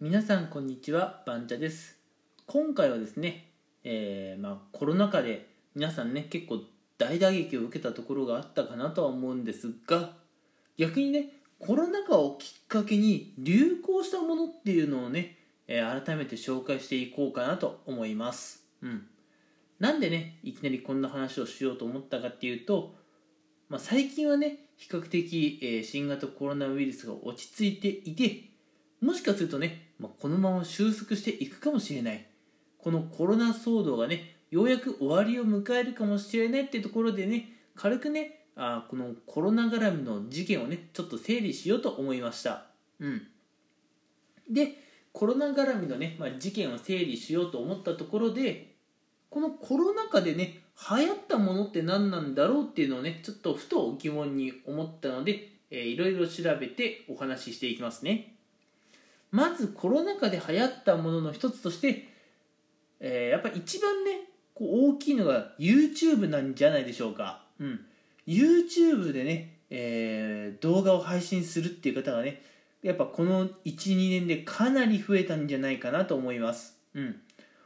皆さんこんにちはバンチャです。今回はですね、えー、まあ、コロナ禍で皆さんね結構大打撃を受けたところがあったかなとは思うんですが逆にねコロナ禍をきっかけに流行したものっていうのをね、えー、改めて紹介していこうかなと思います。うん。なんでねいきなりこんな話をしようと思ったかっていうと、まあ、最近はね比較的、えー、新型コロナウイルスが落ち着いていてもしかするとね、このまま収束していくかもしれない。このコロナ騒動がねようやく終わりを迎えるかもしれないってところでね軽くねあこのコロナ絡みの事件をねちょっと整理しようと思いました。うん。でコロナ絡みのね、まあ、事件を整理しようと思ったところでこのコロナ禍でね流行ったものって何なんだろうっていうのをねちょっとふと疑問に思ったので、えー、いろいろ調べてお話ししていきますね。まずコロナ禍で流行ったものの一つとして、えー、やっぱ一番ねこう大きいのが YouTube なんじゃないでしょうか、うん、YouTube でね、えー、動画を配信するっていう方がねやっぱこの12年でかなり増えたんじゃないかなと思います。うん。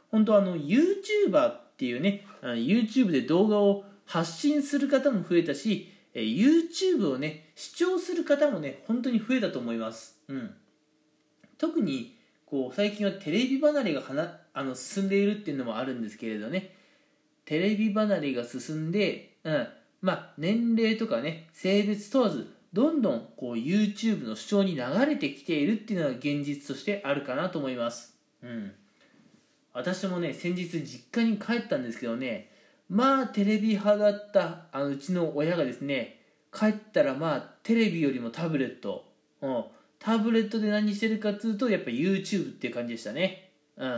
本当あの YouTuber っていうね YouTube で動画を発信する方も増えたし YouTube をね視聴する方もね本当に増えたと思います。うん。特にこう最近はテレビ離れがはなあの進んでいるっていうのもあるんですけれどね。テレビ離れが進んで、うん。まあ、年齢とかね性別問わずどんどんこう YouTube の主張に流れてきているっていうのが現実としてあるかなと思います、うん、私もね先日実家に帰ったんですけどねまあテレビ派だったあのうちの親がですね帰ったらまあテレビよりもタブレット、うん、タブレットで何してるかっつうとやっぱ YouTube っていう感じでしたね。うん。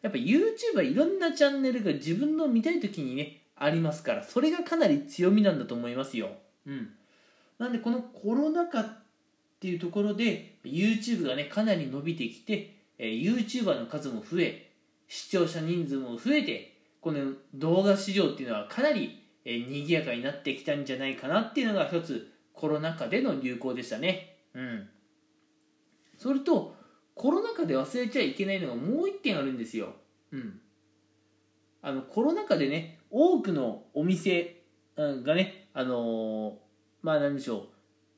やっぱ YouTube はいろんなチャンネルが自分の見たい時にねありますからそれがかなり強みなんだと思いますよ。うん。なんでこのコロナ禍っていうところで YouTube がねかなり伸びてきて、えー、YouTuber の数も増え視聴者人数も増えてこの動画市場っていうのはかなり、えー、賑やかになってきたんじゃないかなっていうのが一つコロナ禍での流行でしたね。うん。それとコロナ禍で忘れちゃいけないのがもう一点あるんですよ、うん、あのコロナ禍でね多くのお店がねあのー、まあ何でしょう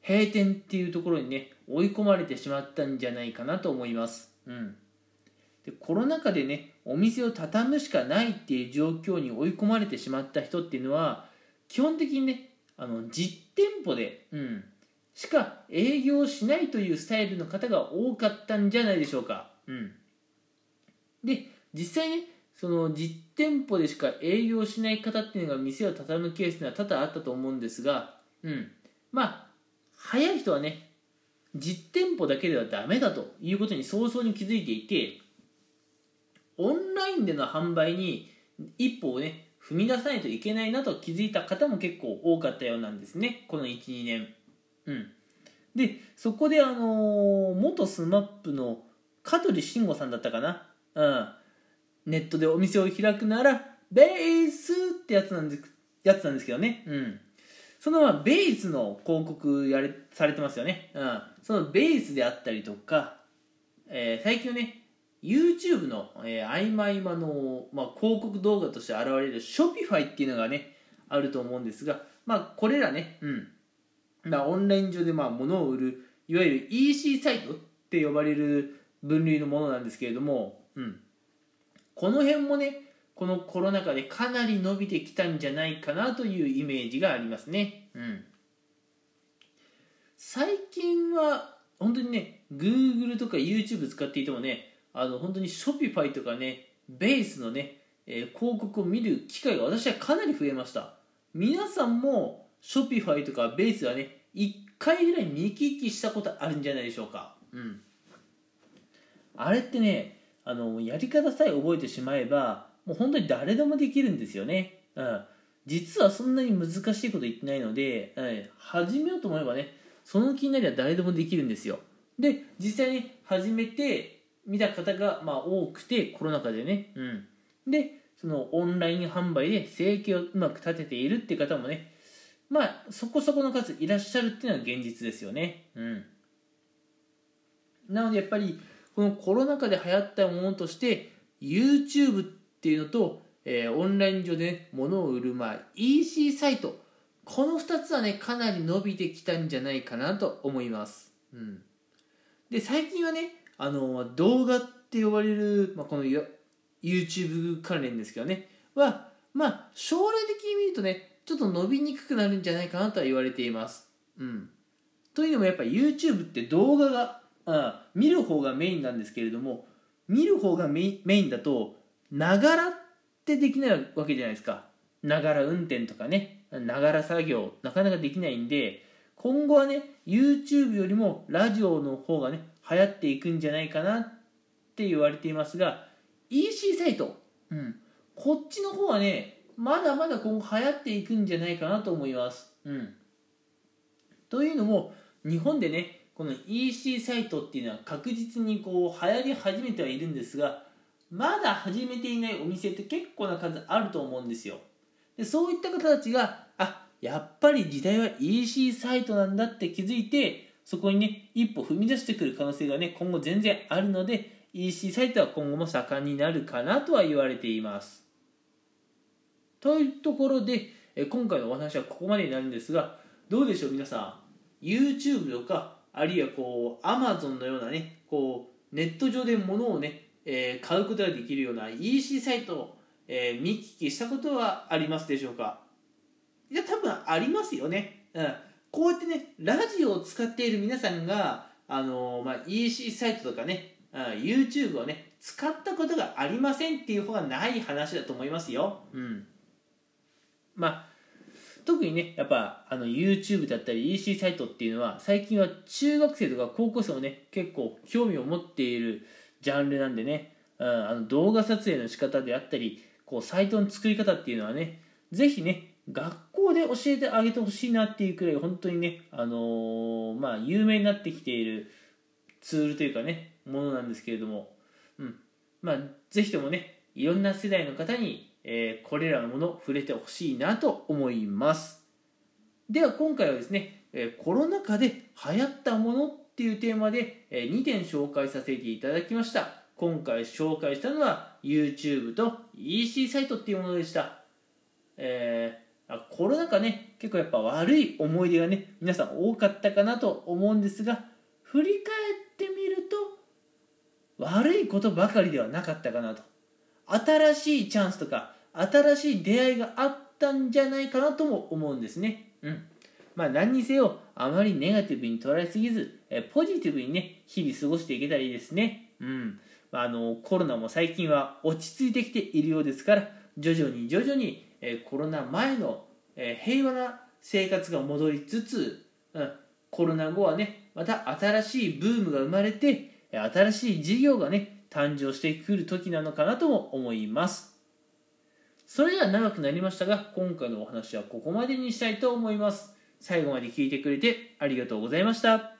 閉店っていうところにね追い込まれてしまったんじゃないかなと思います、うん、でコロナ禍でねお店を畳むしかないっていう状況に追い込まれてしまった人っていうのは基本的にねあの実店舗で、うん、しか営業しないというスタイルの方が多かったんじゃないでしょうか。うん、で実際ねその実店舗でしか営業しない方っていうのが店を畳むケースには多々あったと思うんですが、うん、まあ早い人はね実店舗だけではダメだということに早々に気づいていてオンラインでの販売に一歩をね踏み出さないといけないなと気づいた方も結構多かったようなんですねこの12年。うん、でそこであのー、元 SMAP の香取慎吾さんだったかな、うん、ネットでお店を開くならベースってやつなんですやつなんですけどね、うん、そのままベースの広告やれされてますよね、うん、そのベースであったりとか、えー、最近はね YouTube の、えー、合間合間の、まあ、広告動画として現れる Shopify っていうのがねあると思うんですが、まあ、これらね、うん、まあ、オンライン上でまあ物を売るいわゆる EC サイトって呼ばれる分類のものなんですけれども、うん、この辺もねこのコロナ禍でかなり伸びてきたんじゃないかなというイメージがありますね、うん、最近は本当にね Google とか YouTube 使っていてもねあの本当に Shopify とかねベースのね、えー、広告を見る機会が私はかなり増えました。皆さんもショピファイとかベースはね1回ぐらい見聞きしたことあるんじゃないでしょうか。うん。あれってねあのやり方さえ覚えてしまえばもう本当に誰でもできるんですよね。うん。実はそんなに難しいこと言ってないので、はい、始めようと思えばねその気になりゃ誰でもできるんですよ。で実際に始めて見た方がまあ多くてコロナ禍でね。うん。でそのオンライン販売で生計をうまく立てているって方もねまあそこそこの数いらっしゃるっていうのは現実ですよね。うん。なのでやっぱりこのコロナ禍で流行ったものとして YouTube っていうのと、えー、オンライン上で、ね、物を売る、まあ、EC サイト。この2つはねかなり伸びてきたんじゃないかなと思います、うん、で最近はねあの動画って呼ばれる、まあ、この YouTube 関連ですけどね。はまあ将来的に見るとねちょっと伸びにくくなるんじゃないかなとは言われています。うん。というのもやっぱ YouTube って動画があ見る方がメインなんですけれども見る方がメインだとながらってできないわけじゃないですか。ながら運転とかね。ながら作業なかなかできないんで今後はね YouTube よりもラジオの方がね流行っていくんじゃないかなって言われていますが EC サイト、うん、こっちの方はねまだまだ今後流行っていくんじゃないかなと思います、うん、というのも日本でねこの EC サイトっていうのは確実にこう流行り始めてはいるんですがまだ始めていないお店って結構な数あると思うんですよ。でそういった方たちがあやっぱり時代は EC サイトなんだって気づいてそこにね一歩踏み出してくる可能性がね今後全然あるので EC サイトは今後も盛んになるかなとは言われています。というところでえ今回のお話はここまでになるんですがどうでしょう皆さん。YouTube とかあるいはこう Amazon のようなねこうネット上で物をね、えー、買うことができるような EC サイトを、えー、見聞きしたことはありますでしょうか？いや多分ありますよね、うん、こうやってねラジオを使っている皆さんがあのー、まあ、EC サイトとかね、うん、YouTube をね使ったことがありませんっていう方がない話だと思いますよ。うん。まあ特にねやっぱあの YouTube だったり EC サイトっていうのは最近は中学生とか高校生もね結構興味を持っているジャンルなんでね、うん、あの動画撮影の仕方であったりこうサイトの作り方っていうのはねぜひね学校で教えてあげてほしいなっていうくらい本当にね、あのー、まあ、有名になってきているツールというかねものなんですけれども、うんまあ、ぜひともねいろんな世代の方にえー、これらのもの触れてほしいなと思います。では今回はですね、えー、コロナ禍で流行ったものっていうテーマで、えー、2点紹介させていただきました。今回紹介したのは YouTube と EC サイトっていうものでした。えー、コロナ禍ね結構やっぱ悪い思い出がね皆さん多かったかなと思うんですが振り返ってみると悪いことばかりではなかったかなと。新しいチャンスとか新しい出会いがあったんじゃないかなとも思うんですね。うん。まあ何にせよあまりネガティブに捉えすぎず、えポジティブにね、日々過ごしていけたらいいですね。うん。まあ、あのコロナも最近は落ち着いてきているようですから、徐々に徐々に、えコロナ前の、え平和な生活が戻りつつ、うん、コロナ後はね、また新しいブームが生まれて、新しい事業がね、誕生してくる時なのかなとも思います。それでは長くなりましたが今回のお話はここまでにしたいと思います。最後まで聞いてくれてありがとうございました。